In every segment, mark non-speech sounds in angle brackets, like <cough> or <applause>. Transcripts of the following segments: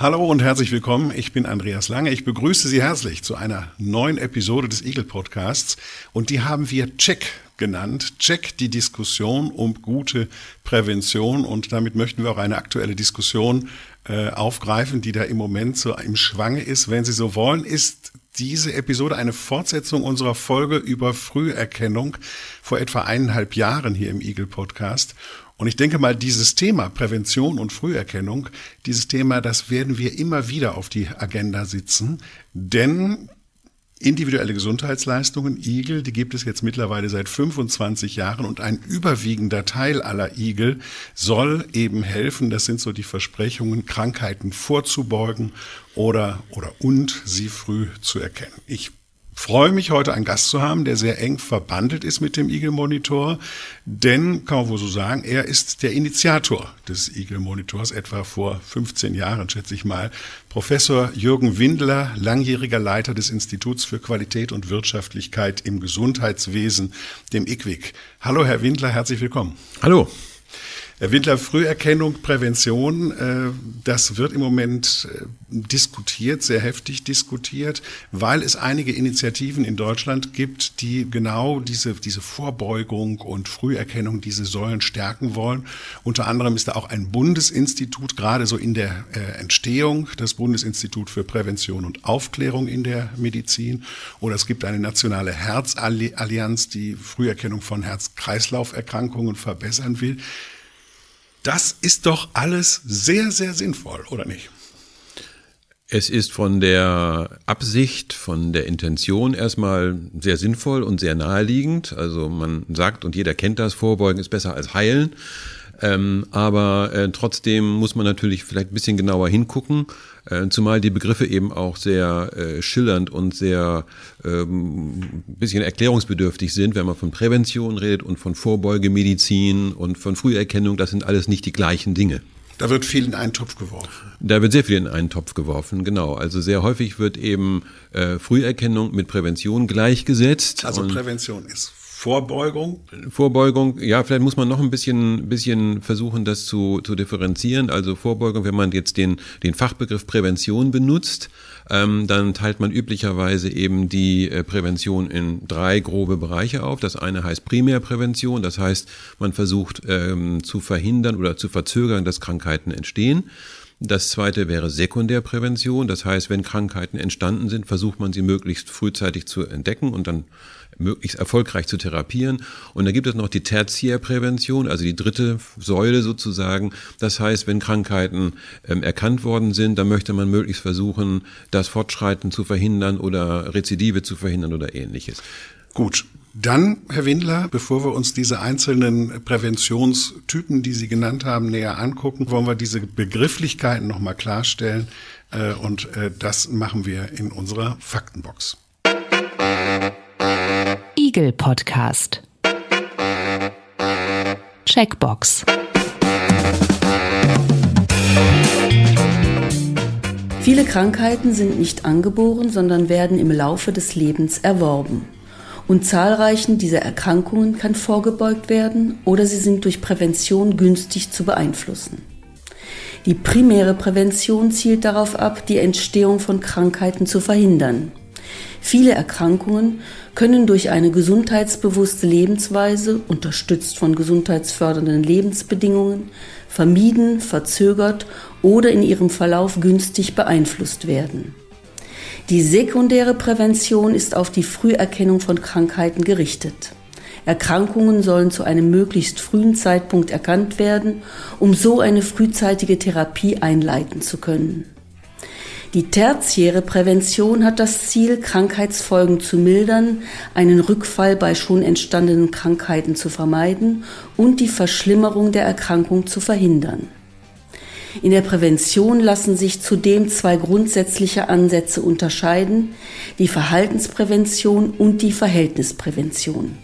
Hallo und herzlich willkommen. Ich bin Andreas Lange. Ich begrüße Sie herzlich zu einer neuen Episode des Eagle Podcasts. Und die haben wir Check genannt. Check die Diskussion um gute Prävention. Und damit möchten wir auch eine aktuelle Diskussion äh, aufgreifen, die da im Moment so im Schwange ist. Wenn Sie so wollen, ist diese Episode eine Fortsetzung unserer Folge über Früherkennung vor etwa eineinhalb Jahren hier im Eagle Podcast. Und ich denke mal, dieses Thema Prävention und Früherkennung, dieses Thema, das werden wir immer wieder auf die Agenda sitzen, denn individuelle Gesundheitsleistungen, Igel, die gibt es jetzt mittlerweile seit 25 Jahren und ein überwiegender Teil aller Igel soll eben helfen, das sind so die Versprechungen, Krankheiten vorzubeugen oder, oder und sie früh zu erkennen. Ich freue mich heute einen Gast zu haben, der sehr eng verbandelt ist mit dem Eagle Monitor, denn kann man wohl so sagen, er ist der Initiator des Eagle Monitors, etwa vor 15 Jahren, schätze ich mal. Professor Jürgen Windler, langjähriger Leiter des Instituts für Qualität und Wirtschaftlichkeit im Gesundheitswesen, dem IQWIC. Hallo, Herr Windler, herzlich willkommen. Hallo. Herr Windler, Früherkennung, Prävention, äh, das wird im Moment äh, diskutiert, sehr heftig diskutiert, weil es einige Initiativen in Deutschland gibt, die genau diese, diese Vorbeugung und Früherkennung, diese Säulen stärken wollen. Unter anderem ist da auch ein Bundesinstitut, gerade so in der äh, Entstehung, das Bundesinstitut für Prävention und Aufklärung in der Medizin. Oder es gibt eine nationale Herzallianz, die Früherkennung von Herz-Kreislauf-Erkrankungen verbessern will. Das ist doch alles sehr, sehr sinnvoll, oder nicht? Es ist von der Absicht, von der Intention erstmal sehr sinnvoll und sehr naheliegend. Also man sagt, und jeder kennt das, Vorbeugen ist besser als heilen. Ähm, aber äh, trotzdem muss man natürlich vielleicht ein bisschen genauer hingucken, zumal die Begriffe eben auch sehr äh, schillernd und sehr ähm, bisschen erklärungsbedürftig sind, wenn man von Prävention redet und von Vorbeugemedizin und von Früherkennung. Das sind alles nicht die gleichen Dinge. Da wird viel in einen Topf geworfen. Da wird sehr viel in einen Topf geworfen, genau. Also sehr häufig wird eben äh, Früherkennung mit Prävention gleichgesetzt. Also Prävention ist Vorbeugung? Vorbeugung, ja, vielleicht muss man noch ein bisschen, bisschen versuchen, das zu, zu differenzieren. Also Vorbeugung, wenn man jetzt den, den Fachbegriff Prävention benutzt, ähm, dann teilt man üblicherweise eben die äh, Prävention in drei grobe Bereiche auf. Das eine heißt Primärprävention, das heißt, man versucht ähm, zu verhindern oder zu verzögern, dass Krankheiten entstehen. Das zweite wäre Sekundärprävention. Das heißt, wenn Krankheiten entstanden sind, versucht man sie möglichst frühzeitig zu entdecken und dann möglichst erfolgreich zu therapieren. Und da gibt es noch die Tertiärprävention, also die dritte Säule sozusagen. Das heißt, wenn Krankheiten ähm, erkannt worden sind, dann möchte man möglichst versuchen, das Fortschreiten zu verhindern oder Rezidive zu verhindern oder ähnliches. Gut, dann, Herr Windler, bevor wir uns diese einzelnen Präventionstypen, die Sie genannt haben, näher angucken, wollen wir diese Begrifflichkeiten nochmal klarstellen. Äh, und äh, das machen wir in unserer Faktenbox. Spiegel Podcast. Checkbox. Viele Krankheiten sind nicht angeboren, sondern werden im Laufe des Lebens erworben. Und zahlreichen dieser Erkrankungen kann vorgebeugt werden oder sie sind durch Prävention günstig zu beeinflussen. Die primäre Prävention zielt darauf ab, die Entstehung von Krankheiten zu verhindern. Viele Erkrankungen können durch eine gesundheitsbewusste Lebensweise, unterstützt von gesundheitsfördernden Lebensbedingungen, vermieden, verzögert oder in ihrem Verlauf günstig beeinflusst werden. Die sekundäre Prävention ist auf die Früherkennung von Krankheiten gerichtet. Erkrankungen sollen zu einem möglichst frühen Zeitpunkt erkannt werden, um so eine frühzeitige Therapie einleiten zu können. Die tertiäre Prävention hat das Ziel, Krankheitsfolgen zu mildern, einen Rückfall bei schon entstandenen Krankheiten zu vermeiden und die Verschlimmerung der Erkrankung zu verhindern. In der Prävention lassen sich zudem zwei grundsätzliche Ansätze unterscheiden, die Verhaltensprävention und die Verhältnisprävention.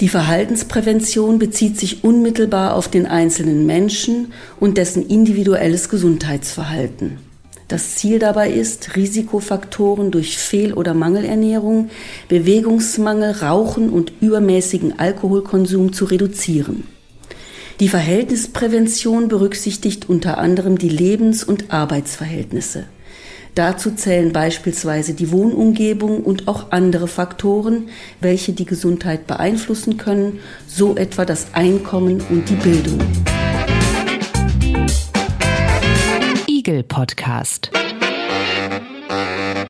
Die Verhaltensprävention bezieht sich unmittelbar auf den einzelnen Menschen und dessen individuelles Gesundheitsverhalten. Das Ziel dabei ist, Risikofaktoren durch Fehl- oder Mangelernährung, Bewegungsmangel, Rauchen und übermäßigen Alkoholkonsum zu reduzieren. Die Verhältnisprävention berücksichtigt unter anderem die Lebens- und Arbeitsverhältnisse. Dazu zählen beispielsweise die Wohnumgebung und auch andere Faktoren, welche die Gesundheit beeinflussen können, so etwa das Einkommen und die Bildung. Igel Podcast.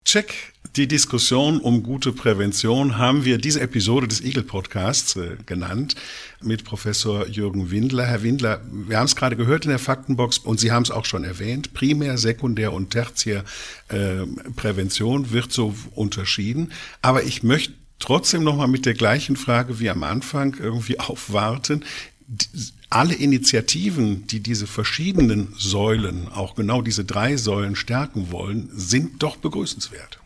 Check die Diskussion um gute Prävention haben wir diese Episode des Eagle Podcasts äh, genannt mit Professor Jürgen Windler. Herr Windler, wir haben es gerade gehört in der Faktenbox und Sie haben es auch schon erwähnt. Primär, Sekundär und Tertiär äh, Prävention wird so unterschieden. Aber ich möchte trotzdem nochmal mit der gleichen Frage wie am Anfang irgendwie <laughs> aufwarten alle Initiativen, die diese verschiedenen Säulen, auch genau diese drei Säulen stärken wollen, sind doch begrüßenswert.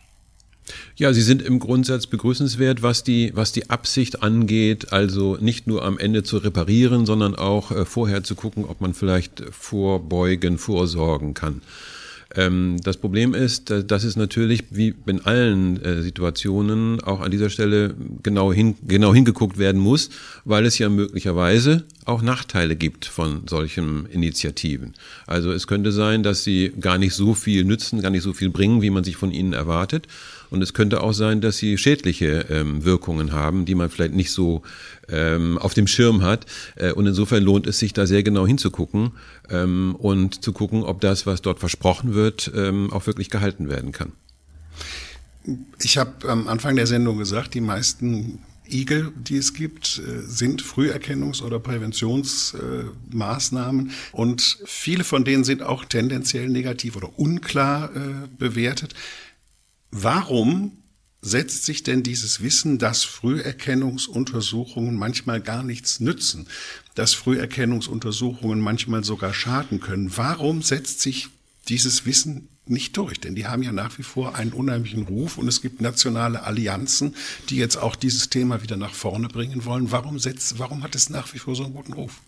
Ja, sie sind im Grundsatz begrüßenswert, was die, was die Absicht angeht, also nicht nur am Ende zu reparieren, sondern auch äh, vorher zu gucken, ob man vielleicht vorbeugen, vorsorgen kann. Ähm, das Problem ist, dass es natürlich wie in allen äh, Situationen auch an dieser Stelle genau, hin, genau hingeguckt werden muss, weil es ja möglicherweise auch Nachteile gibt von solchen Initiativen. Also es könnte sein, dass sie gar nicht so viel nützen, gar nicht so viel bringen, wie man sich von ihnen erwartet. Und es könnte auch sein, dass sie schädliche ähm, Wirkungen haben, die man vielleicht nicht so ähm, auf dem Schirm hat. Äh, und insofern lohnt es sich da sehr genau hinzugucken ähm, und zu gucken, ob das, was dort versprochen wird, ähm, auch wirklich gehalten werden kann. Ich habe am Anfang der Sendung gesagt, die meisten Igel, die es gibt, äh, sind Früherkennungs- oder Präventionsmaßnahmen und viele von denen sind auch tendenziell negativ oder unklar äh, bewertet. Warum setzt sich denn dieses Wissen, dass Früherkennungsuntersuchungen manchmal gar nichts nützen, dass Früherkennungsuntersuchungen manchmal sogar schaden können? Warum setzt sich dieses Wissen nicht durch, denn die haben ja nach wie vor einen unheimlichen Ruf und es gibt nationale Allianzen, die jetzt auch dieses Thema wieder nach vorne bringen wollen. Warum setzt, warum hat es nach wie vor so einen guten Ruf?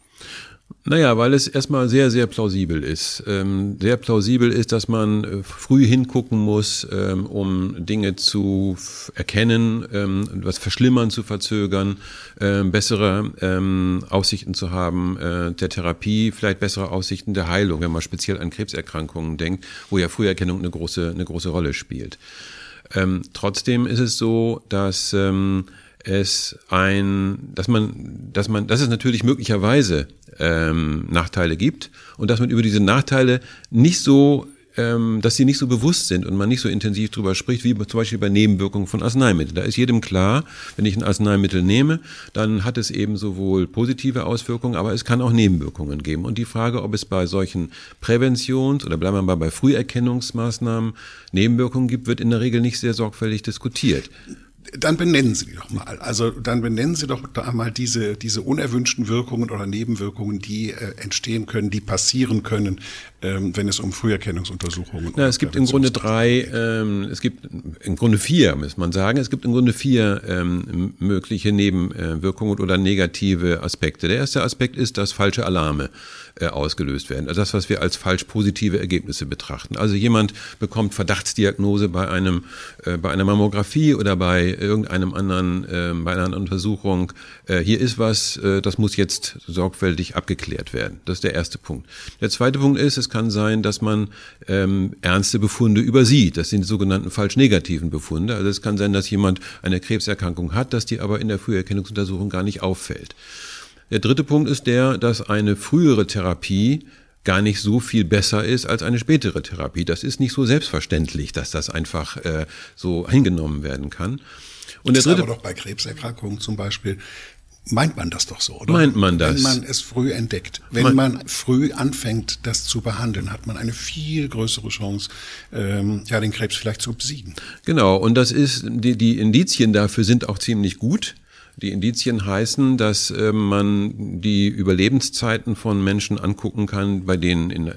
Naja, weil es erstmal sehr, sehr plausibel ist. Ähm, sehr plausibel ist, dass man äh, früh hingucken muss, ähm, um Dinge zu erkennen, ähm, was verschlimmern zu verzögern, bessere Aussichten zu haben äh, der Therapie, vielleicht bessere Aussichten der Heilung, wenn man speziell an Krebserkrankungen denkt, wo ja Früherkennung eine große, eine große Rolle spielt. Trotzdem ist es so, dass es ein, dass man, dass man, dass es natürlich möglicherweise ähm, Nachteile gibt und dass man über diese Nachteile nicht so ähm, dass sie nicht so bewusst sind und man nicht so intensiv drüber spricht, wie zum Beispiel bei Nebenwirkungen von Arzneimitteln. Da ist jedem klar, wenn ich ein Arzneimittel nehme, dann hat es eben sowohl positive Auswirkungen, aber es kann auch Nebenwirkungen geben. Und die Frage, ob es bei solchen Präventions- oder bleiben wir mal bei Früherkennungsmaßnahmen Nebenwirkungen gibt, wird in der Regel nicht sehr sorgfältig diskutiert. Dann benennen Sie die doch mal. Also dann benennen Sie doch da mal diese, diese unerwünschten Wirkungen oder Nebenwirkungen, die äh, entstehen können, die passieren können, ähm, wenn es um Früherkennungsuntersuchungen Na, es gibt im Grunde drei, ähm, es gibt im Grunde vier, muss man sagen. Es gibt im Grunde vier ähm, mögliche Nebenwirkungen oder negative Aspekte. Der erste Aspekt ist, dass falsche Alarme äh, ausgelöst werden. Also das, was wir als falsch positive Ergebnisse betrachten. Also jemand bekommt Verdachtsdiagnose bei einem, äh, bei einer Mammographie oder bei irgendeinem anderen, äh, bei einer Untersuchung. Äh, hier ist was, äh, das muss jetzt sorgfältig abgeklärt werden. Das ist der erste Punkt. Der zweite Punkt ist, es kann sein, dass man ähm, ernste Befunde übersieht. Das sind die sogenannten falsch negativen Befunde. Also es kann sein, dass jemand eine Krebserkrankung hat, dass die aber in der Früherkennungsuntersuchung gar nicht auffällt. Der dritte Punkt ist der, dass eine frühere Therapie gar nicht so viel besser ist als eine spätere Therapie. Das ist nicht so selbstverständlich, dass das einfach äh, so hingenommen werden kann. Und das der dritte, ist aber doch bei Krebserkrankungen zum Beispiel meint man das doch so, oder? Meint man das? Wenn man es früh entdeckt, wenn man, man früh anfängt, das zu behandeln, hat man eine viel größere Chance, ähm, ja, den Krebs vielleicht zu besiegen. Genau, und das ist die, die Indizien dafür sind auch ziemlich gut. Die Indizien heißen, dass äh, man die Überlebenszeiten von Menschen angucken kann, bei denen in,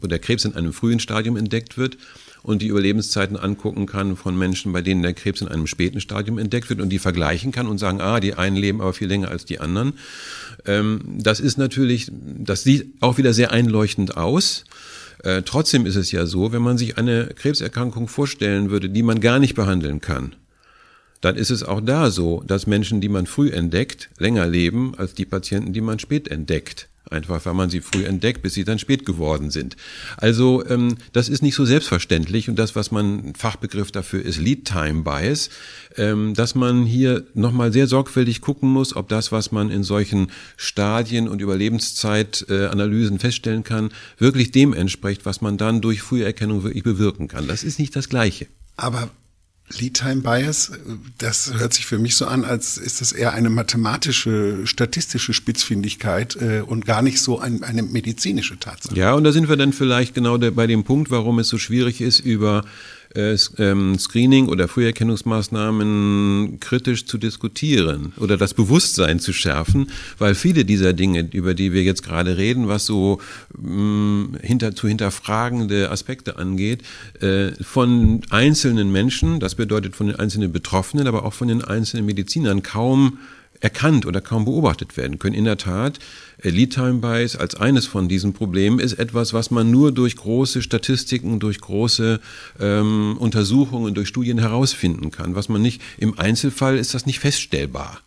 wo der Krebs in einem frühen Stadium entdeckt wird und die Überlebenszeiten angucken kann von Menschen, bei denen der Krebs in einem späten Stadium entdeckt wird und die vergleichen kann und sagen, ah, die einen leben aber viel länger als die anderen. Ähm, das ist natürlich, das sieht auch wieder sehr einleuchtend aus. Äh, trotzdem ist es ja so, wenn man sich eine Krebserkrankung vorstellen würde, die man gar nicht behandeln kann, dann ist es auch da so, dass Menschen, die man früh entdeckt, länger leben als die Patienten, die man spät entdeckt. Einfach weil man sie früh entdeckt, bis sie dann spät geworden sind. Also ähm, das ist nicht so selbstverständlich und das, was man Fachbegriff dafür ist, Lead Time Bias, ähm, dass man hier nochmal sehr sorgfältig gucken muss, ob das, was man in solchen Stadien und Überlebenszeitanalysen äh, feststellen kann, wirklich dem entspricht, was man dann durch Früherkennung wirklich bewirken kann. Das ist nicht das Gleiche. Aber Lead Time Bias, das hört sich für mich so an, als ist das eher eine mathematische, statistische Spitzfindigkeit äh, und gar nicht so ein, eine medizinische Tatsache. Ja, und da sind wir dann vielleicht genau der, bei dem Punkt, warum es so schwierig ist, über äh, ähm, Screening oder Früherkennungsmaßnahmen kritisch zu diskutieren oder das Bewusstsein zu schärfen, weil viele dieser Dinge, über die wir jetzt gerade reden, was so mh, mm, hinter, zu hinterfragende Aspekte angeht, äh, von einzelnen Menschen, das bedeutet von den einzelnen Betroffenen, aber auch von den einzelnen Medizinern kaum erkannt oder kaum beobachtet werden können. In der Tat, Lead Time Bias als eines von diesen Problemen ist etwas, was man nur durch große Statistiken, durch große ähm, Untersuchungen, durch Studien herausfinden kann. Was man nicht im Einzelfall ist das nicht feststellbar.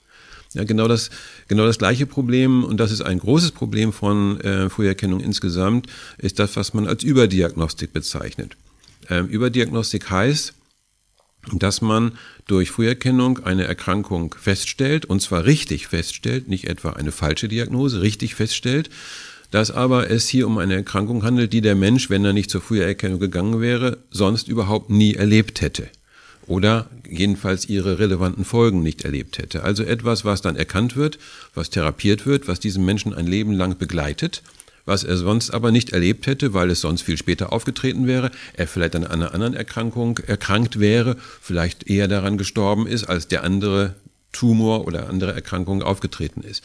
Ja, genau das, genau das gleiche Problem, und das ist ein großes Problem von äh, Früherkennung insgesamt, ist das, was man als Überdiagnostik bezeichnet. Ähm, Überdiagnostik heißt, dass man durch Früherkennung eine Erkrankung feststellt, und zwar richtig feststellt, nicht etwa eine falsche Diagnose, richtig feststellt, dass aber es hier um eine Erkrankung handelt, die der Mensch, wenn er nicht zur Früherkennung gegangen wäre, sonst überhaupt nie erlebt hätte oder jedenfalls ihre relevanten Folgen nicht erlebt hätte. Also etwas, was dann erkannt wird, was therapiert wird, was diesen Menschen ein Leben lang begleitet was er sonst aber nicht erlebt hätte, weil es sonst viel später aufgetreten wäre, er vielleicht an einer anderen Erkrankung erkrankt wäre, vielleicht eher daran gestorben ist, als der andere Tumor oder andere Erkrankung aufgetreten ist.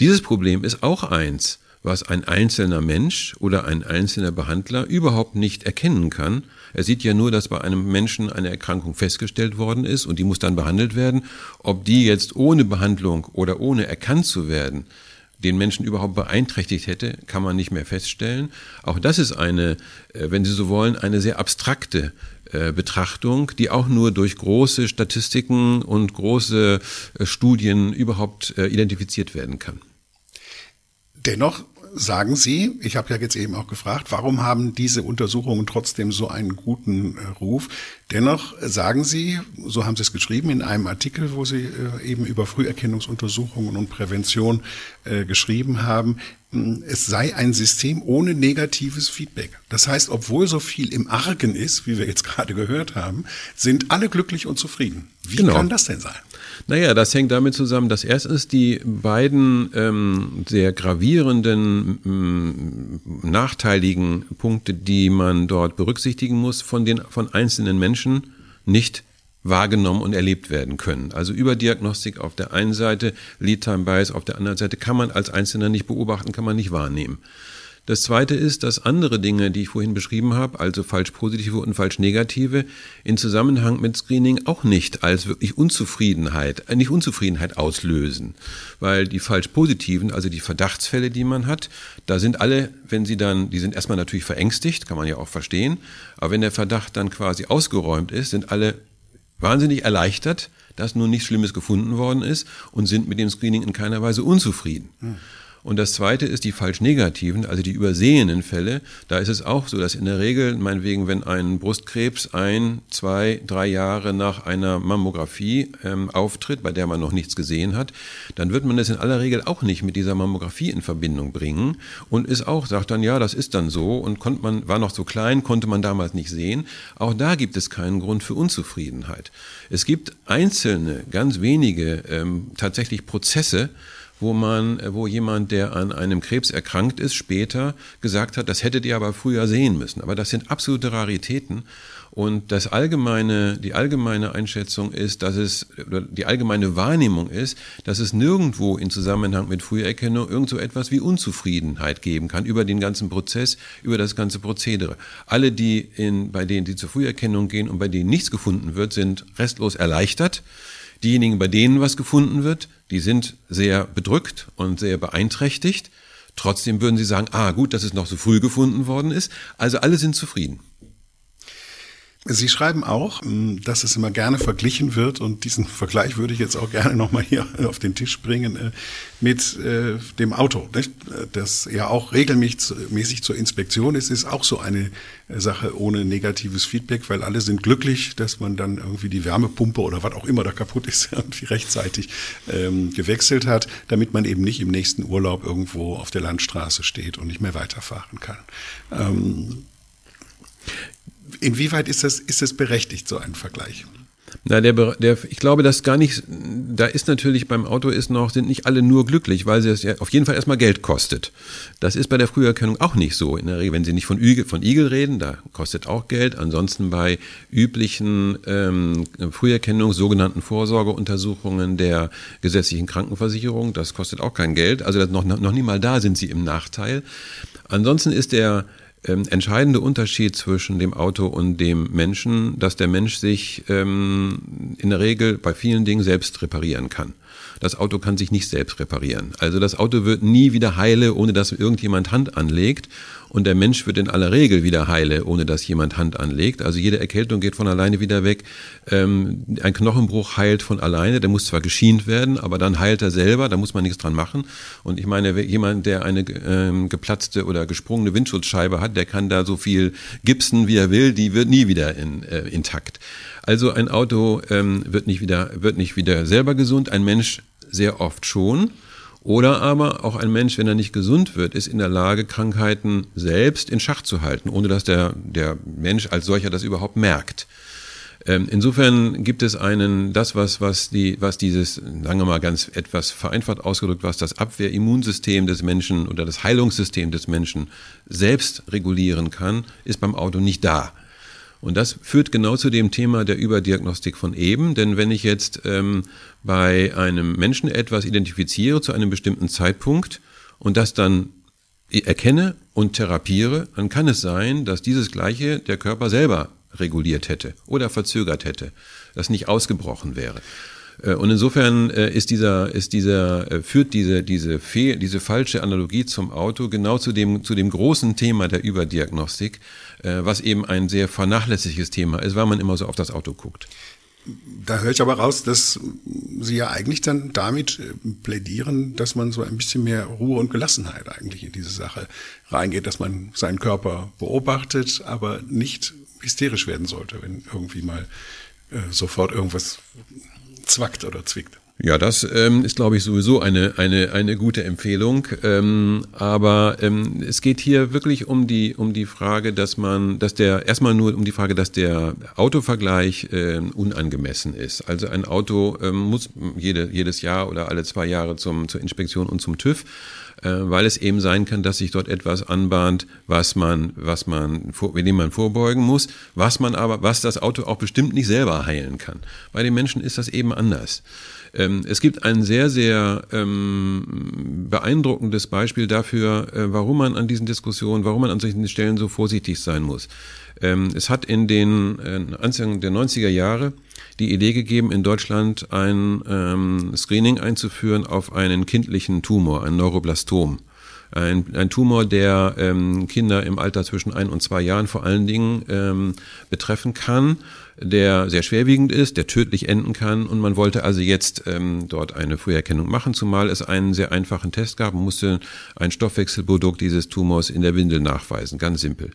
Dieses Problem ist auch eins, was ein einzelner Mensch oder ein einzelner Behandler überhaupt nicht erkennen kann. Er sieht ja nur, dass bei einem Menschen eine Erkrankung festgestellt worden ist und die muss dann behandelt werden. Ob die jetzt ohne Behandlung oder ohne erkannt zu werden den Menschen überhaupt beeinträchtigt hätte, kann man nicht mehr feststellen. Auch das ist eine, äh, wenn Sie so wollen, eine sehr abstrakte äh, Betrachtung, die auch nur durch große Statistiken und große äh, Studien überhaupt identifiziert werden kann. Dennoch sagen Sie, ich habe ja jetzt eben auch gefragt, warum haben diese Untersuchungen trotzdem so einen guten äh, Ruf? Dennoch sagen Sie, so haben Sie es geschrieben in einem Artikel, wo Sie äh, eben über Früherkennungsuntersuchungen und Prävention äh, geschrieben haben, es sei ein System ohne negatives Feedback. Das heißt, obwohl so viel im Argen ist, wie wir jetzt <laughs> gerade gehört haben, sind alle glücklich und zufrieden. Wie genau. kann das denn sein? Naja, das hängt damit zusammen, dass erstens die beiden ähm, sehr gravierenden, ähm, nachteiligen Punkte, die man dort berücksichtigen muss, von den von einzelnen Menschen nicht wahrgenommen und erlebt werden können. Also Überdiagnostik auf der einen Seite, Lead-Time Bias auf der anderen Seite kann man als Einzelner nicht beobachten, kann man nicht wahrnehmen. Das zweite ist, dass andere Dinge, die ich vorhin beschrieben habe, also falsch positive und falsch negative, in Zusammenhang mit Screening auch nicht als wirklich Unzufriedenheit, äh, nicht Unzufriedenheit auslösen. Weil die falsch positiven, also die Verdachtsfälle, die man hat, da sind alle, wenn sie dann, die sind erstmal natürlich verängstigt, kann man ja auch verstehen, aber wenn der Verdacht dann quasi ausgeräumt ist, sind alle wahnsinnig erleichtert, dass nun nichts Schlimmes gefunden worden ist und sind mit dem Screening in keiner Weise unzufrieden. Hm. Und das zweite ist die falsch negativen, also die übersehenen Fälle. Da ist es auch so, dass in der Regel, meinetwegen, wenn ein Brustkrebs ein, zwei, drei Jahre nach einer Mammographie ähm, auftritt, bei der man noch nichts gesehen hat, dann wird man das in aller Regel auch nicht mit dieser Mammographie in Verbindung bringen und ist auch, sagt dann, ja, das ist dann so und konnte man, war noch so klein, konnte man damals nicht sehen. Auch da gibt es keinen Grund für Unzufriedenheit. Es gibt einzelne, ganz wenige ähm, tatsächlich Prozesse, wo man, wo jemand, der an einem Krebs erkrankt ist, später gesagt hat, das hättet ihr aber früher sehen müssen. Aber das sind absolute Raritäten. Und das allgemeine, die allgemeine Einschätzung ist, dass es, die allgemeine Wahrnehmung ist, dass es nirgendwo in Zusammenhang mit Früherkennung irgend so etwas wie Unzufriedenheit geben kann über den ganzen Prozess, über das ganze Prozedere. Alle, die in, bei denen, die zur Früherkennung gehen und bei denen nichts gefunden wird, sind restlos erleichtert. Diejenigen, bei denen was gefunden wird, die sind sehr bedrückt und sehr beeinträchtigt. Trotzdem würden sie sagen, ah, gut, dass es noch so früh gefunden worden ist. Also alle sind zufrieden. Sie schreiben auch, hm, dass es immer gerne verglichen wird und diesen Vergleich würde ich jetzt auch gerne nochmal hier <laughs> auf den Tisch bringen äh, mit äh, dem Auto, das ja auch regelmäßig zur Inspektion ist, ist auch so eine äh, Sache ohne negatives Feedback, weil alle sind glücklich, dass man dann irgendwie die Wärmepumpe oder was auch immer da kaputt ist, <laughs> irgendwie rechtzeitig ähm, gewechselt hat, damit man eben nicht im nächsten Urlaub irgendwo auf der Landstraße steht und nicht mehr weiterfahren kann. Ähm, Inwieweit ist das, ist das berechtigt, so ein Vergleich? Na, der, der, ich glaube, dass gar nicht, da ist natürlich beim Auto ist noch, sind nicht alle nur glücklich, weil sie es ja auf jeden Fall erstmal Geld kostet. Das ist bei der Früherkennung auch nicht so. In der Regel, wenn Sie nicht von Igel, von Igel reden, da kostet auch Geld. Ansonsten bei üblichen ähm, Früherkennung, sogenannten Vorsorgeuntersuchungen der gesetzlichen Krankenversicherung, das kostet auch kein Geld. Also noch, noch nie mal da sind Sie im Nachteil. Ansonsten ist der, ähm, entscheidende Unterschied zwischen dem Auto und dem Menschen, dass der Mensch sich ähm, in der Regel bei vielen Dingen selbst reparieren kann. Das Auto kann sich nicht selbst reparieren. Also das Auto wird nie wieder heile, ohne dass irgendjemand Hand anlegt. Und der Mensch wird in aller Regel wieder heile, ohne dass jemand Hand anlegt. Also jede Erkältung geht von alleine wieder weg. Ähm, ein Knochenbruch heilt von alleine. Der muss zwar geschient werden, aber dann heilt er selber. Da muss man nichts dran machen. Und ich meine, jemand, der eine ähm, geplatzte oder gesprungene Windschutzscheibe hat, der kann da so viel gipsen, wie er will. Die wird nie wieder in, äh, intakt. Also ein Auto ähm, wird nicht wieder wird nicht wieder selber gesund. Ein Mensch sehr oft schon. Oder aber auch ein Mensch, wenn er nicht gesund wird, ist in der Lage, Krankheiten selbst in Schach zu halten, ohne dass der, der Mensch als solcher das überhaupt merkt. Ähm, insofern gibt es einen, das, was, was, die, was dieses, sagen wir mal ganz etwas vereinfacht ausgedrückt, was das Abwehrimmunsystem des Menschen oder das Heilungssystem des Menschen selbst regulieren kann, ist beim Auto nicht da. Und das führt genau zu dem Thema der Überdiagnostik von eben, denn wenn ich jetzt ähm, bei einem Menschen etwas identifiziere zu einem bestimmten Zeitpunkt und das dann erkenne und therapiere, dann kann es sein, dass dieses Gleiche der Körper selber reguliert hätte oder verzögert hätte, das nicht ausgebrochen wäre. Äh, und insofern äh, ist dieser, ist dieser, äh, führt diese, diese, fehl, diese falsche Analogie zum Auto genau zu dem, zu dem großen Thema der Überdiagnostik, was eben ein sehr vernachlässigtes Thema ist, weil man immer so auf das Auto guckt. Da höre ich aber raus, dass Sie ja eigentlich dann damit plädieren, dass man so ein bisschen mehr Ruhe und Gelassenheit eigentlich in diese Sache reingeht, dass man seinen Körper beobachtet, aber nicht hysterisch werden sollte, wenn irgendwie mal sofort irgendwas zwackt oder zwickt. Ja, das ähm, ist, glaube ich, sowieso eine, eine, eine gute Empfehlung. Ähm, aber ähm, es geht hier wirklich um die, um die Frage, dass man, dass der, erstmal nur um die Frage, dass der Autovergleich äh, unangemessen ist. Also ein Auto ähm, muss jede, jedes Jahr oder alle zwei Jahre zum, zur Inspektion und zum TÜV weil es eben sein kann, dass sich dort etwas anbahnt, was man, was man, mit dem man vorbeugen muss, was man aber, was das Auto auch bestimmt nicht selber heilen kann. Bei den Menschen ist das eben anders. Ähm, es gibt ein sehr, sehr ähm, beeindruckendes Beispiel dafür, äh, warum man an diesen Diskussionen, warum man an solchen Stellen so vorsichtig sein muss. Ähm, es hat in den äh, Anfang der 90er Jahre die Idee gegeben, in Deutschland ein ähm, Screening einzuführen auf einen kindlichen Tumor, ein Neuroblastom. Ein, ein Tumor, der ähm, Kinder im Alter zwischen ein und zwei Jahren vor allen Dingen ähm, betreffen kann, der sehr schwerwiegend ist, der tödlich enden kann. Und man wollte also jetzt ähm, dort eine Früherkennung machen, zumal es einen sehr einfachen Test gab. Man musste ein Stoffwechselprodukt dieses Tumors in der Windel nachweisen, ganz simpel.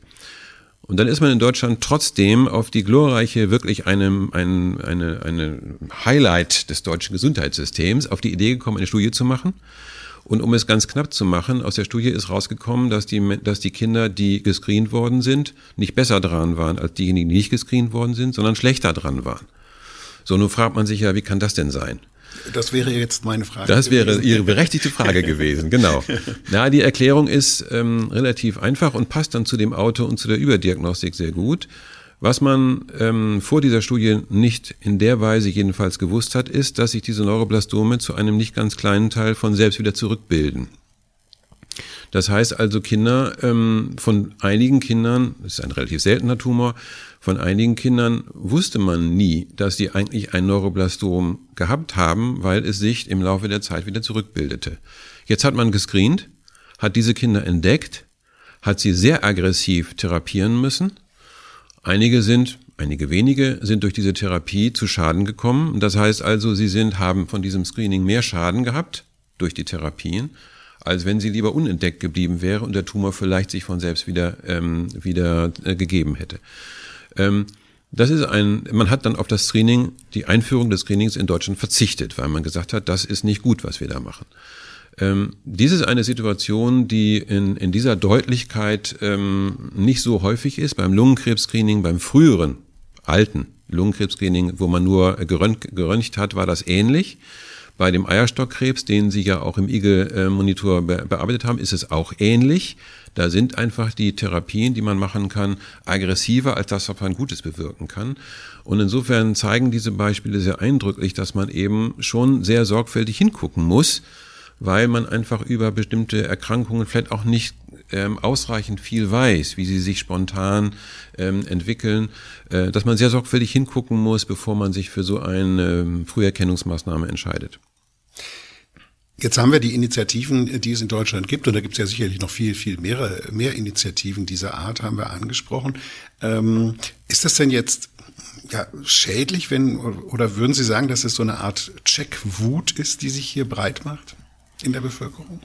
Und dann ist man in Deutschland trotzdem auf die glorreiche, wirklich eine, eine, eine, eine Highlight des deutschen Gesundheitssystems, auf die Idee gekommen, eine Studie zu machen und um es ganz knapp zu machen, aus der Studie ist rausgekommen, dass die, dass die Kinder, die gescreent worden sind, nicht besser dran waren als diejenigen, die nicht gescreent worden sind, sondern schlechter dran waren. So, nun fragt man sich ja, wie kann das denn sein? Das wäre jetzt meine Frage. Das gewesen. wäre Ihre berechtigte Frage gewesen, genau. <laughs> Na, die Erklärung ist ähm, relativ einfach und passt dann zu dem Auto und zu der Überdiagnostik sehr gut. Was man ähm, vor dieser Studie nicht in der Weise jedenfalls gewusst hat, ist, dass sich diese Neuroblastome zu einem nicht ganz kleinen Teil von selbst wieder zurückbilden. Das heißt also, Kinder, ähm, von einigen Kindern, das ist ein relativ seltener Tumor, von einigen Kindern wusste man nie, dass sie eigentlich ein Neuroblastom gehabt haben, weil es sich im Laufe der Zeit wieder zurückbildete. Jetzt hat man gescreent, hat diese Kinder entdeckt, hat sie sehr aggressiv therapieren müssen. Einige sind, einige wenige sind durch diese Therapie zu Schaden gekommen. Das heißt also, sie sind, haben von diesem Screening mehr Schaden gehabt durch die Therapien, als wenn sie lieber unentdeckt geblieben wäre und der Tumor vielleicht sich von selbst wieder, ähm, wieder äh, gegeben hätte. Ähm, das ist ein, man hat dann auf das Screening, die Einführung des Screenings in Deutschland verzichtet, weil man gesagt hat, das ist nicht gut, was wir da machen. Ähm, dies ist eine Situation, die in, in dieser Deutlichkeit ähm, nicht so häufig ist. Beim Lungenkrebs-Screening, beim früheren, alten Lungenkrebs-Screening, wo man nur gerönt, geröntgt hat, war das ähnlich. Bei dem Eierstockkrebs, den Sie ja auch im Igel-Monitor bearbeitet haben, ist es auch ähnlich. Da sind einfach die Therapien, die man machen kann, aggressiver als das, was man Gutes bewirken kann. Und insofern zeigen diese Beispiele sehr eindrücklich, dass man eben schon sehr sorgfältig hingucken muss, weil man einfach über bestimmte Erkrankungen vielleicht auch nicht ähm, ausreichend viel weiß, wie sie sich spontan ähm, entwickeln, äh, dass man sehr sorgfältig hingucken muss, bevor man sich für so eine ähm, Früherkennungsmaßnahme entscheidet. Jetzt haben wir die Initiativen, die es in Deutschland gibt, und da gibt es ja sicherlich noch viel, viel mehr, mehr Initiativen dieser Art, haben wir angesprochen. Ähm, ist das denn jetzt ja, schädlich, wenn, oder würden Sie sagen, dass es so eine Art Checkwut ist, die sich hier breit macht in der Bevölkerung?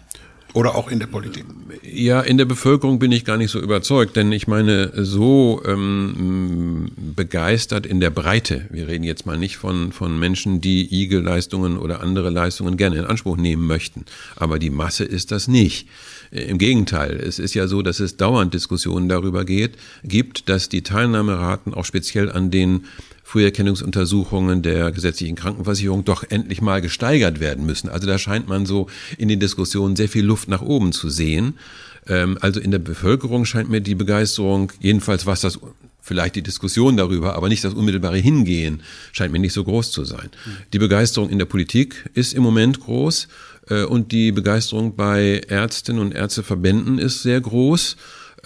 Oder auch in der Politik? Ja, in der Bevölkerung bin ich gar nicht so überzeugt, denn ich meine, so ähm, begeistert in der Breite, wir reden jetzt mal nicht von, von Menschen, die IG-Leistungen oder andere Leistungen gerne in Anspruch nehmen möchten, aber die Masse ist das nicht. Äh, Im Gegenteil, es ist ja so, dass es dauernd Diskussionen darüber geht, gibt, dass die Teilnahmeraten auch speziell an den Früherkennungsuntersuchungen der gesetzlichen Krankenversicherung doch endlich mal gesteigert werden müssen. Also da scheint man so in den Diskussionen sehr viel Luft nach oben zu sehen. Ähm, also in der Bevölkerung scheint mir die Begeisterung, jedenfalls was das vielleicht die Diskussion darüber, aber nicht das unmittelbare Hingehen, scheint mir nicht so groß zu sein. Die Begeisterung in der Politik ist im Moment groß äh, und die Begeisterung bei Ärztinnen und Ärzteverbänden ist sehr groß.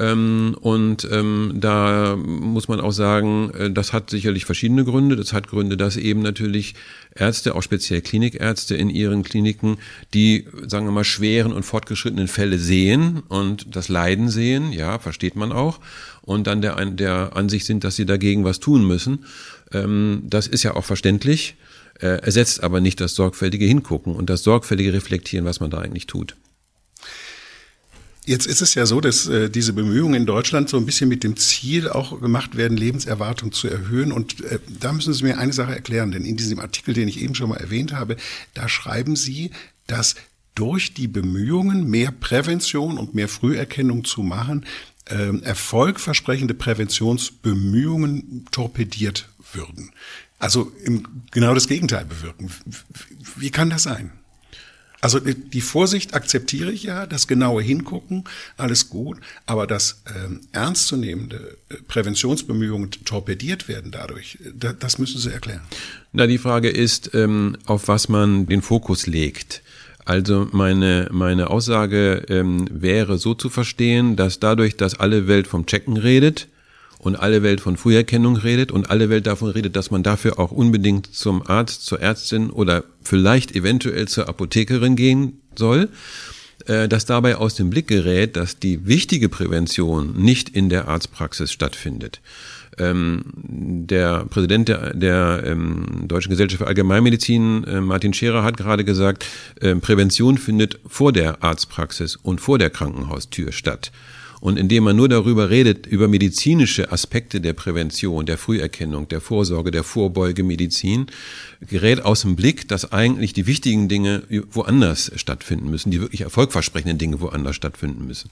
Ähm, und ähm, da muss man auch sagen, äh, das hat sicherlich verschiedene Gründe. Das hat Gründe, dass eben natürlich Ärzte, auch speziell Klinikärzte in ihren Kliniken, die, sagen wir mal, schweren und fortgeschrittenen Fälle sehen und das Leiden sehen, ja, versteht man auch, und dann der, der Ansicht sind, dass sie dagegen was tun müssen. Ähm, das ist ja auch verständlich, äh, ersetzt aber nicht das sorgfältige Hingucken und das sorgfältige Reflektieren, was man da eigentlich tut. Jetzt ist es ja so, dass äh, diese Bemühungen in Deutschland so ein bisschen mit dem Ziel auch gemacht werden, Lebenserwartung zu erhöhen. Und äh, da müssen Sie mir eine Sache erklären, denn in diesem Artikel, den ich eben schon mal erwähnt habe, da schreiben Sie, dass durch die Bemühungen, mehr Prävention und mehr Früherkennung zu machen, äh, erfolgversprechende Präventionsbemühungen torpediert würden. Also im, genau das Gegenteil bewirken. Wie kann das sein? Also die Vorsicht akzeptiere ich ja, das genaue Hingucken, alles gut, aber dass ähm, ernstzunehmende äh, Präventionsbemühungen torpediert werden dadurch, da, das müssen Sie erklären. Na, die Frage ist, ähm, auf was man den Fokus legt. Also meine, meine Aussage ähm, wäre so zu verstehen, dass dadurch, dass alle Welt vom Checken redet, und alle Welt von Früherkennung redet und alle Welt davon redet, dass man dafür auch unbedingt zum Arzt, zur Ärztin oder vielleicht eventuell zur Apothekerin gehen soll, äh, dass dabei aus dem Blick gerät, dass die wichtige Prävention nicht in der Arztpraxis stattfindet. Ähm, der Präsident der, der ähm, Deutschen Gesellschaft für Allgemeinmedizin, äh, Martin Scherer, hat gerade gesagt, äh, Prävention findet vor der Arztpraxis und vor der Krankenhaustür statt. Und indem man nur darüber redet, über medizinische Aspekte der Prävention, der Früherkennung, der Vorsorge, der Vorbeugemedizin, gerät aus dem Blick, dass eigentlich die wichtigen Dinge woanders stattfinden müssen, die wirklich erfolgversprechenden Dinge woanders stattfinden müssen.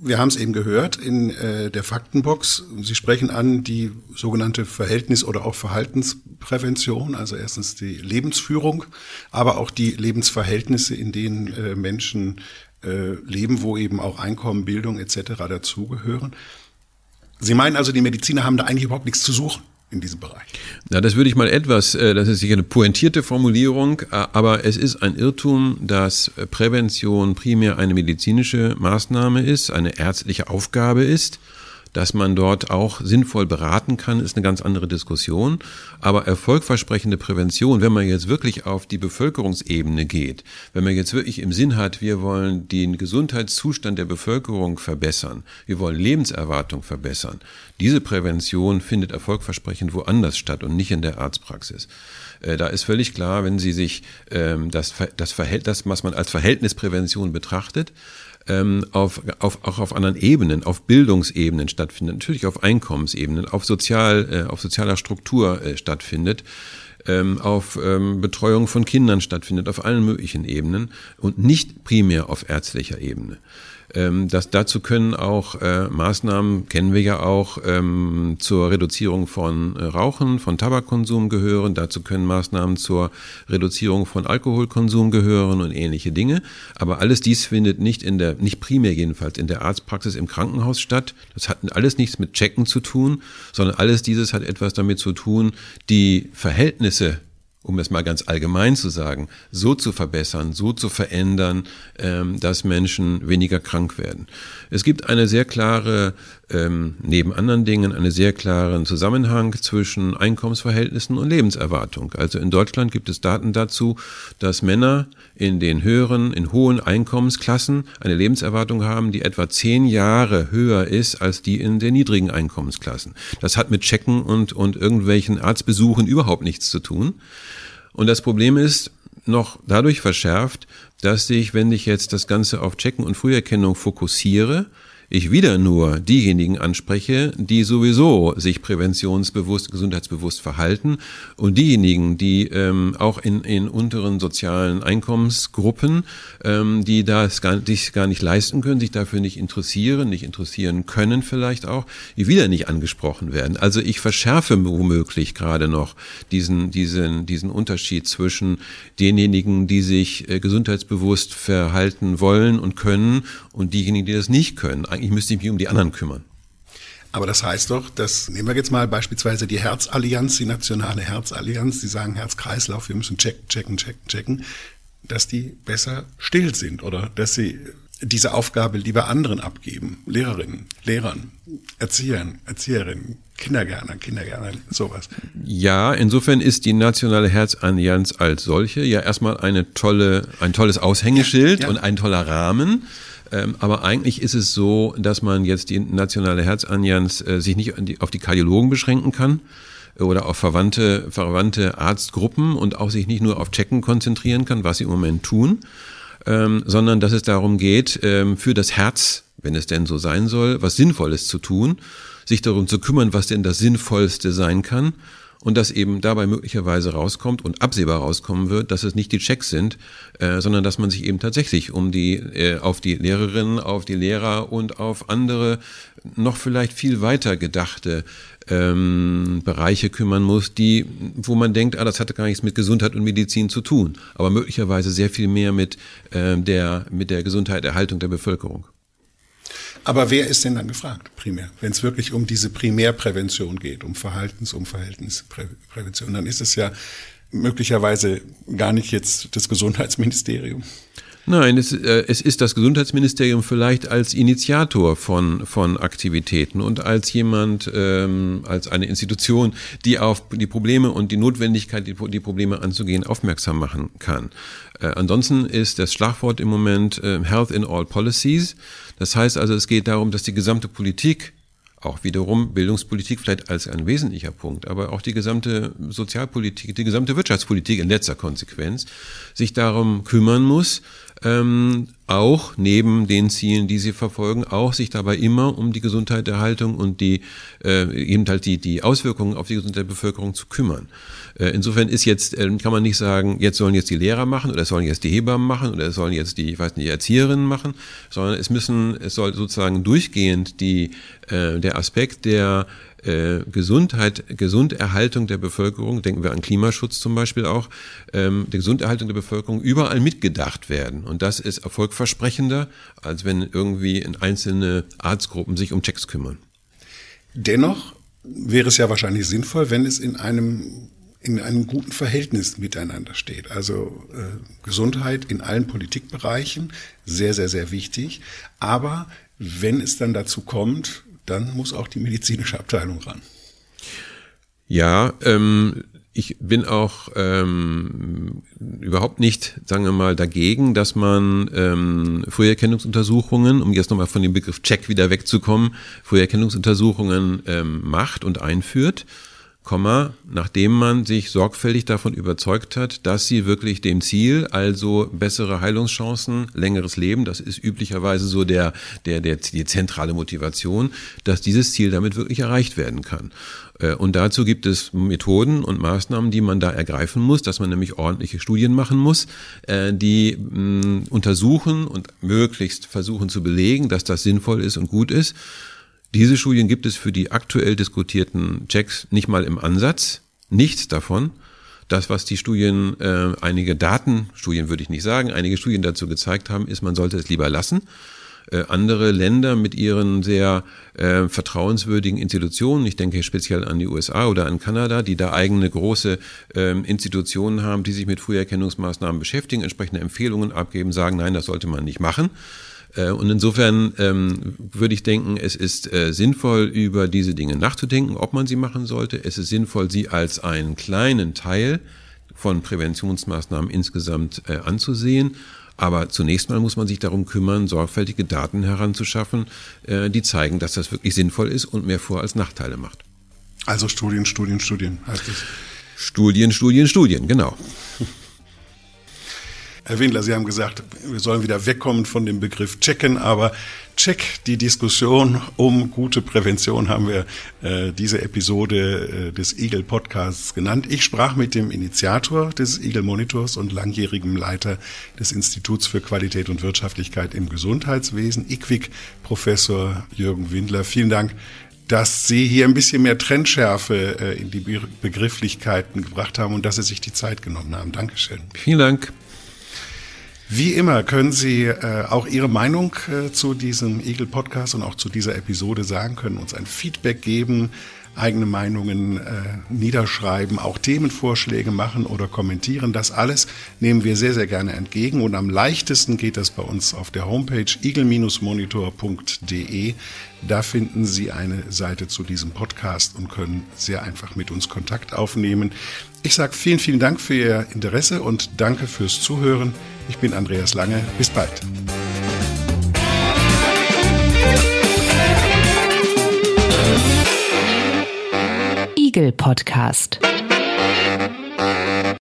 wir haben es eben gehört in äh, der Faktenbox. Sie sprechen an die sogenannte Verhältnis- oder auch Verhaltensprävention, also erstens die Lebensführung, aber auch die Lebensverhältnisse, in denen äh, Menschen äh, leben, wo eben auch Einkommen, Bildung etc. dazugehören. Sie meinen also, die Mediziner haben da eigentlich überhaupt nichts zu suchen in diesem Bereich. Na, das würde ich mal etwas, äh, das ist sicher eine pointierte Formulierung, äh, aber es ist ein Irrtum, dass Prävention primär eine medizinische Maßnahme ist, eine ärztliche Aufgabe ist dass man dort auch sinnvoll beraten kann, ist eine ganz andere Diskussion. Aber erfolgversprechende Prävention, wenn man jetzt wirklich auf die Bevölkerungsebene geht, wenn man jetzt wirklich im Sinn hat, wir wollen den Gesundheitszustand der Bevölkerung verbessern, wir wollen Lebenserwartung verbessern, diese Prävention findet erfolgversprechend woanders statt und nicht in der Arztpraxis. Äh, da ist völlig klar, wenn Sie sich ähm, das, das Verhältnis, was man als Verhältnisprävention betrachtet, ähm, auf, auf, auch auf anderen Ebenen, auf Bildungsebenen stattfindet, natürlich auf Einkommensebenen, auf, sozial, äh, auf sozialer Struktur äh, stattfindet, ähm, auf ähm, Betreuung von Kindern stattfindet, auf allen möglichen Ebenen und nicht primär auf ärztlicher Ebene. Ähm, das, dazu können auch äh, Maßnahmen, kennen wir ja auch, ähm, zur Reduzierung von äh, Rauchen, von Tabakkonsum gehören. Dazu können Maßnahmen zur Reduzierung von Alkoholkonsum gehören und ähnliche Dinge. Aber alles dies findet nicht in der, nicht primär jedenfalls in der Arztpraxis im Krankenhaus statt. Das hat alles nichts mit Checken zu tun, sondern alles dieses hat etwas damit zu tun, die Verhältnisse um es mal ganz allgemein zu sagen, so zu verbessern, so zu verändern, ähm, dass Menschen weniger krank werden. Es gibt eine sehr klare, ähm, neben anderen Dingen, einen sehr klaren Zusammenhang zwischen Einkommensverhältnissen und Lebenserwartung. Also in Deutschland gibt es Daten dazu, dass Männer in den höheren, in hohen Einkommensklassen eine Lebenserwartung haben, die etwa zehn Jahre höher ist als die in den niedrigen Einkommensklassen. Das hat mit Checken und, und irgendwelchen Arztbesuchen überhaupt nichts zu tun. Und das Problem ist noch dadurch verschärft, dass ich, wenn ich jetzt das Ganze auf Checken und Früherkennung fokussiere, ich wieder nur diejenigen anspreche, die sowieso sich präventionsbewusst, gesundheitsbewusst verhalten und diejenigen, die ähm, auch in, in unteren sozialen Einkommensgruppen, ähm, die das gar, sich gar nicht leisten können, sich dafür nicht interessieren, nicht interessieren können vielleicht auch, die wieder nicht angesprochen werden. Also ich verschärfe womöglich gerade noch diesen, diesen, diesen Unterschied zwischen denjenigen, die sich äh, gesundheitsbewusst verhalten wollen und können und diejenigen, die das nicht können eigentlich müsste ich mich um die anderen kümmern. Aber das heißt doch, dass, nehmen wir jetzt mal beispielsweise die Herzallianz, die nationale Herzallianz, die sagen Herz-Kreislauf, wir müssen checken, checken, checken, checken, dass die besser still sind oder dass sie diese Aufgabe lieber anderen abgeben. Lehrerinnen, Lehrern, Erziehern, Erzieherinnen, Kindergärtner, Kindergärtner, sowas. Ja, insofern ist die Nationale Herzallianz als solche ja erstmal eine tolle, ein tolles Aushängeschild ja, ja. und ein toller Rahmen. Ähm, aber eigentlich ist es so, dass man jetzt die nationale Herzallianz äh, sich nicht auf die Kardiologen beschränken kann äh, oder auf verwandte, verwandte Arztgruppen und auch sich nicht nur auf Checken konzentrieren kann, was sie im Moment tun, ähm, sondern dass es darum geht, ähm, für das Herz, wenn es denn so sein soll, was Sinnvolles zu tun, sich darum zu kümmern, was denn das Sinnvollste sein kann und dass eben dabei möglicherweise rauskommt und absehbar rauskommen wird, dass es nicht die Checks sind, äh, sondern dass man sich eben tatsächlich um die äh, auf die Lehrerinnen, auf die Lehrer und auf andere noch vielleicht viel weiter gedachte ähm, Bereiche kümmern muss, die, wo man denkt, ah, das hatte gar nichts mit Gesundheit und Medizin zu tun, aber möglicherweise sehr viel mehr mit äh, der mit der Gesundheit, Erhaltung der Bevölkerung. Aber wer ist denn dann gefragt, primär? Wenn es wirklich um diese Primärprävention geht, um Verhaltens-, um Verhältnisprävention, dann ist es ja möglicherweise gar nicht jetzt das Gesundheitsministerium. Nein, es, äh, es ist das Gesundheitsministerium vielleicht als Initiator von, von Aktivitäten und als jemand, ähm, als eine Institution, die auf die Probleme und die Notwendigkeit, die, die Probleme anzugehen, aufmerksam machen kann. Äh, ansonsten ist das Schlagwort im Moment äh, Health in All Policies. Das heißt also, es geht darum, dass die gesamte Politik auch wiederum Bildungspolitik vielleicht als ein wesentlicher Punkt, aber auch die gesamte Sozialpolitik, die gesamte Wirtschaftspolitik in letzter Konsequenz sich darum kümmern muss, ähm, auch neben den Zielen, die sie verfolgen, auch sich dabei immer um die Gesundheit der Haltung und die äh, eben halt die, die Auswirkungen auf die Gesundheit der Bevölkerung zu kümmern. Äh, insofern ist jetzt, äh, kann man nicht sagen, jetzt sollen jetzt die Lehrer machen oder es sollen jetzt die Hebammen machen oder es sollen jetzt die, ich weiß nicht, die Erzieherinnen machen, sondern es müssen, es soll sozusagen durchgehend die, äh, der Aspekt der äh, Gesundheit, Gesunderhaltung der Bevölkerung, denken wir an Klimaschutz zum Beispiel auch, ähm, der Gesunderhaltung der Bevölkerung überall mitgedacht werden. Und das ist erfolgversprechender, als wenn irgendwie in einzelne Arztgruppen sich um Checks kümmern. Dennoch wäre es ja wahrscheinlich sinnvoll, wenn es in einem in einem guten Verhältnis miteinander steht. Also äh, Gesundheit in allen Politikbereichen, sehr, sehr, sehr wichtig. Aber wenn es dann dazu kommt, dann muss auch die medizinische Abteilung ran. Ja, ähm, ich bin auch ähm, überhaupt nicht, sagen wir mal, dagegen, dass man ähm, Früherkennungsuntersuchungen, um jetzt nochmal von dem Begriff Check wieder wegzukommen, Früherkennungsuntersuchungen ähm, macht und einführt. Nachdem man sich sorgfältig davon überzeugt hat, dass sie wirklich dem Ziel, also bessere Heilungschancen, längeres Leben, das ist üblicherweise so der, der, der, die zentrale Motivation, dass dieses Ziel damit wirklich erreicht werden kann. Äh, und dazu gibt es Methoden und Maßnahmen, die man da ergreifen muss, dass man nämlich ordentliche Studien machen muss, äh, die untersuchen und möglichst versuchen zu belegen, dass das sinnvoll ist und gut ist. Diese Studien gibt es für die aktuell diskutierten Checks nicht mal im Ansatz. Nichts davon. Das, was die Studien, äh, einige Datenstudien würde ich nicht sagen, einige Studien dazu gezeigt haben, ist, man sollte es lieber lassen. Äh, andere Länder mit ihren sehr äh, vertrauenswürdigen Institutionen, ich denke speziell an die USA oder an Kanada, die da eigene große äh, Institutionen haben, die sich mit Früherkennungsmaßnahmen beschäftigen, entsprechende Empfehlungen abgeben, sagen, nein, das sollte man nicht machen. Äh, und insofern ähm, würde ich denken, es ist äh, sinnvoll, über diese Dinge nachzudenken, ob man sie machen sollte. Es ist sinnvoll, sie als einen kleinen Teil von Präventionsmaßnahmen insgesamt äh, anzusehen. Aber zunächst mal muss man sich darum kümmern, sorgfältige Daten heranzuschaffen, äh, die zeigen, dass das wirklich sinnvoll ist und mehr Vor- als Nachteile macht. Also Studien, Studien, Studien heißt es. Studien, Studien, Studien, genau. <laughs> Herr Windler, Sie haben gesagt, wir sollen wieder wegkommen von dem Begriff checken, aber check die Diskussion um gute Prävention haben wir äh, diese Episode äh, des Eagle Podcasts genannt. Ich sprach mit dem Initiator des Eagle Monitors und langjährigem Leiter des Instituts für Qualität und Wirtschaftlichkeit im Gesundheitswesen, IQWIC, Professor Jürgen Windler. Vielen Dank dass Sie hier ein bisschen mehr Trendschärfe äh, in die Begrifflichkeiten gebracht haben und dass Sie sich die Zeit genommen haben. Dankeschön. Vielen Dank. Wie immer können Sie äh, auch Ihre Meinung äh, zu diesem Eagle Podcast und auch zu dieser Episode sagen, können uns ein Feedback geben, eigene Meinungen äh, niederschreiben, auch Themenvorschläge machen oder kommentieren. Das alles nehmen wir sehr, sehr gerne entgegen und am leichtesten geht das bei uns auf der Homepage eagle-monitor.de. Da finden Sie eine Seite zu diesem Podcast und können sehr einfach mit uns Kontakt aufnehmen. Ich sage vielen, vielen Dank für Ihr Interesse und danke fürs Zuhören. Ich bin Andreas Lange. Bis bald. Igel Podcast.